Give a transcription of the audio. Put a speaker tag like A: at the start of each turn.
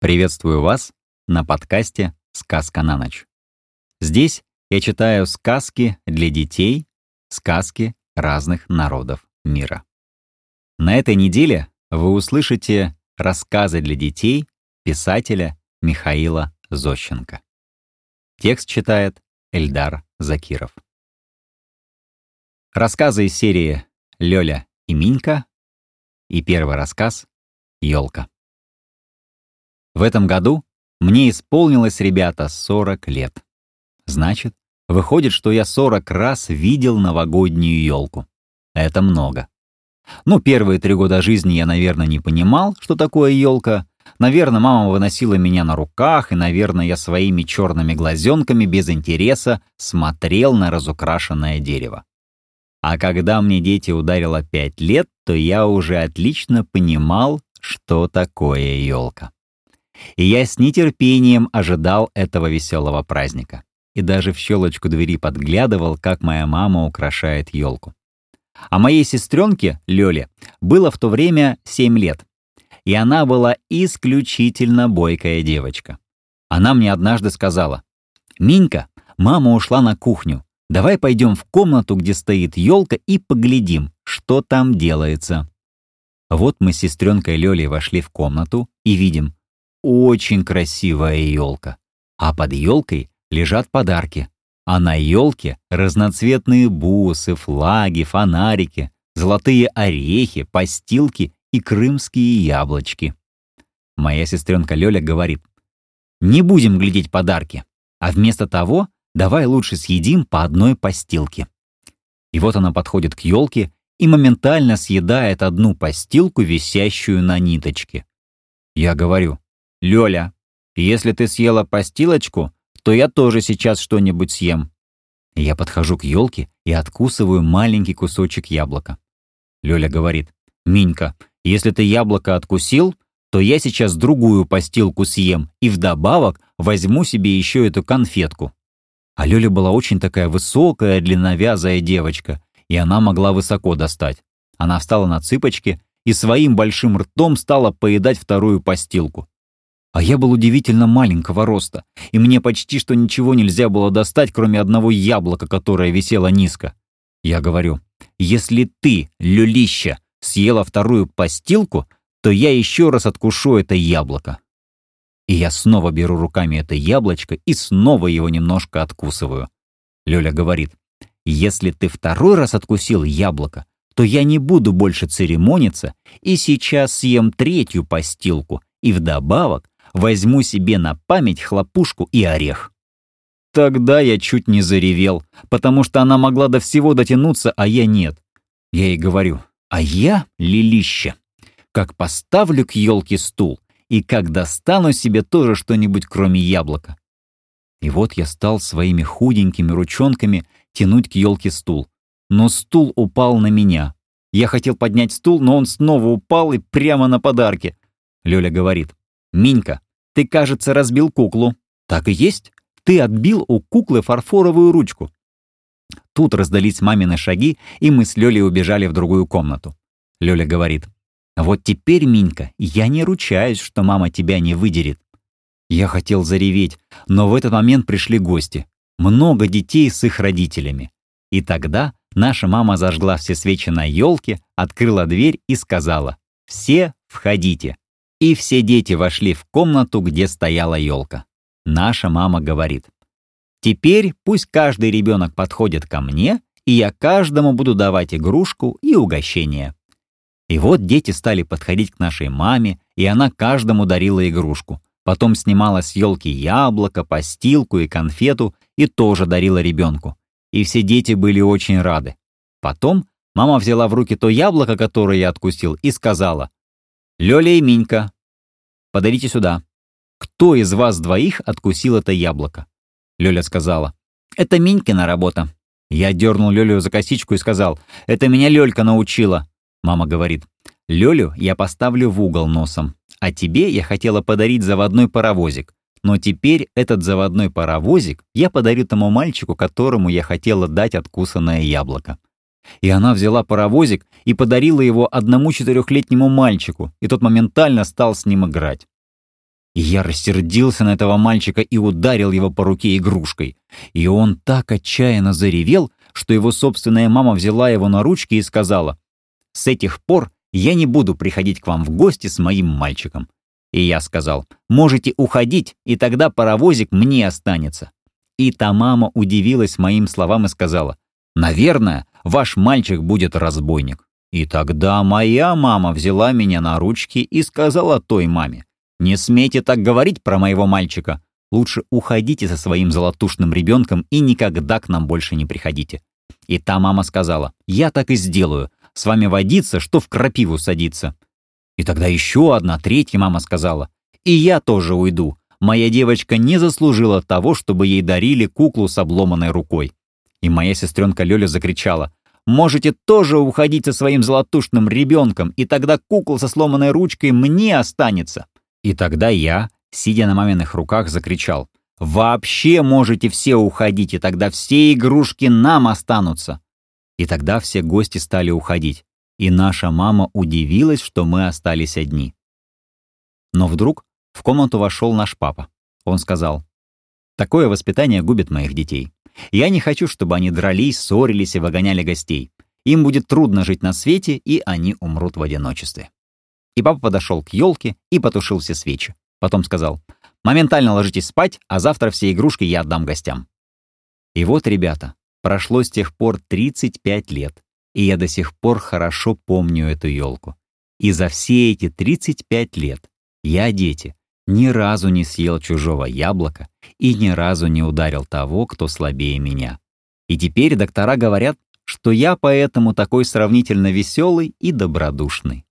A: Приветствую вас на подкасте «Сказка на ночь». Здесь я читаю сказки для детей, сказки разных народов мира. На этой неделе вы услышите рассказы для детей писателя Михаила Зощенко. Текст читает Эльдар Закиров. Рассказы из серии «Лёля и Минька» и первый рассказ «Ёлка». В этом году мне исполнилось, ребята, 40 лет. Значит, выходит, что я 40 раз видел новогоднюю елку. Это много. Ну, первые три года жизни я, наверное, не понимал, что такое елка. Наверное, мама выносила меня на руках, и, наверное, я своими черными глазенками без интереса смотрел на разукрашенное дерево. А когда мне дети ударило пять лет, то я уже отлично понимал, что такое елка и я с нетерпением ожидал этого веселого праздника. И даже в щелочку двери подглядывал, как моя мама украшает елку. А моей сестренке, Лёле, было в то время 7 лет. И она была исключительно бойкая девочка. Она мне однажды сказала, «Минька, мама ушла на кухню. Давай пойдем в комнату, где стоит елка, и поглядим, что там делается». Вот мы с сестренкой Лёлей вошли в комнату и видим, очень красивая елка. А под елкой лежат подарки. А на елке разноцветные бусы, флаги, фонарики, золотые орехи, постилки и крымские яблочки. Моя сестренка Лёля говорит, не будем глядеть подарки, а вместо того давай лучше съедим по одной постилке. И вот она подходит к елке и моментально съедает одну постилку, висящую на ниточке. Я говорю, «Лёля, если ты съела постилочку, то я тоже сейчас что-нибудь съем». Я подхожу к елке и откусываю маленький кусочек яблока. Лёля говорит, «Минька, если ты яблоко откусил, то я сейчас другую постилку съем и вдобавок возьму себе еще эту конфетку». А Лёля была очень такая высокая, длинновязая девочка, и она могла высоко достать. Она встала на цыпочки и своим большим ртом стала поедать вторую постилку. А я был удивительно маленького роста, и мне почти что ничего нельзя было достать, кроме одного яблока, которое висело низко. Я говорю, если ты, люлища, съела вторую постилку, то я еще раз откушу это яблоко. И я снова беру руками это яблочко и снова его немножко откусываю. Лёля говорит, если ты второй раз откусил яблоко, то я не буду больше церемониться и сейчас съем третью постилку и вдобавок возьму себе на память хлопушку и орех. Тогда я чуть не заревел, потому что она могла до всего дотянуться, а я нет. Я ей говорю, а я лилище. Как поставлю к елке стул, и как достану себе тоже что-нибудь кроме яблока. И вот я стал своими худенькими ручонками тянуть к елке стул. Но стул упал на меня. Я хотел поднять стул, но он снова упал и прямо на подарки. Лёля говорит, «Минька, ты, кажется, разбил куклу». «Так и есть. Ты отбил у куклы фарфоровую ручку». Тут раздались мамины шаги, и мы с Лёлей убежали в другую комнату. Лёля говорит, «Вот теперь, Минька, я не ручаюсь, что мама тебя не выдерет». Я хотел зареветь, но в этот момент пришли гости. Много детей с их родителями. И тогда наша мама зажгла все свечи на елке, открыла дверь и сказала «Все входите». И все дети вошли в комнату, где стояла елка. Наша мама говорит, «Теперь пусть каждый ребенок подходит ко мне, и я каждому буду давать игрушку и угощение». И вот дети стали подходить к нашей маме, и она каждому дарила игрушку. Потом снимала с елки яблоко, постилку и конфету и тоже дарила ребенку. И все дети были очень рады. Потом мама взяла в руки то яблоко, которое я откусил, и сказала, «Лёля и Минька, подарите сюда. Кто из вас двоих откусил это яблоко?» Лёля сказала, «Это Минькина работа». Я дернул Лёлю за косичку и сказал, «Это меня Лёлька научила». Мама говорит, «Лёлю я поставлю в угол носом, а тебе я хотела подарить заводной паровозик. Но теперь этот заводной паровозик я подарю тому мальчику, которому я хотела дать откусанное яблоко. И она взяла паровозик и подарила его одному четырехлетнему мальчику, и тот моментально стал с ним играть. И я рассердился на этого мальчика и ударил его по руке игрушкой. И он так отчаянно заревел, что его собственная мама взяла его на ручки и сказала, «С этих пор я не буду приходить к вам в гости с моим мальчиком». И я сказал, «Можете уходить, и тогда паровозик мне останется». И та мама удивилась моим словам и сказала, «Наверное, ваш мальчик будет разбойник». И тогда моя мама взяла меня на ручки и сказала той маме, «Не смейте так говорить про моего мальчика. Лучше уходите со своим золотушным ребенком и никогда к нам больше не приходите». И та мама сказала, «Я так и сделаю. С вами водиться, что в крапиву садиться». И тогда еще одна, третья мама сказала, «И я тоже уйду. Моя девочка не заслужила того, чтобы ей дарили куклу с обломанной рукой». И моя сестренка Лёля закричала, «Можете тоже уходить со своим золотушным ребенком, и тогда кукла со сломанной ручкой мне останется». И тогда я, сидя на маминых руках, закричал, «Вообще можете все уходить, и тогда все игрушки нам останутся». И тогда все гости стали уходить, и наша мама удивилась, что мы остались одни. Но вдруг в комнату вошел наш папа. Он сказал, «Такое воспитание губит моих детей. Я не хочу, чтобы они дрались, ссорились и выгоняли гостей. Им будет трудно жить на свете, и они умрут в одиночестве». И папа подошел к елке и потушил все свечи. Потом сказал, «Моментально ложитесь спать, а завтра все игрушки я отдам гостям». И вот, ребята, прошло с тех пор 35 лет, и я до сих пор хорошо помню эту елку. И за все эти 35 лет я, дети, ни разу не съел чужого яблока и ни разу не ударил того, кто слабее меня. И теперь доктора говорят, что я поэтому такой сравнительно веселый и добродушный.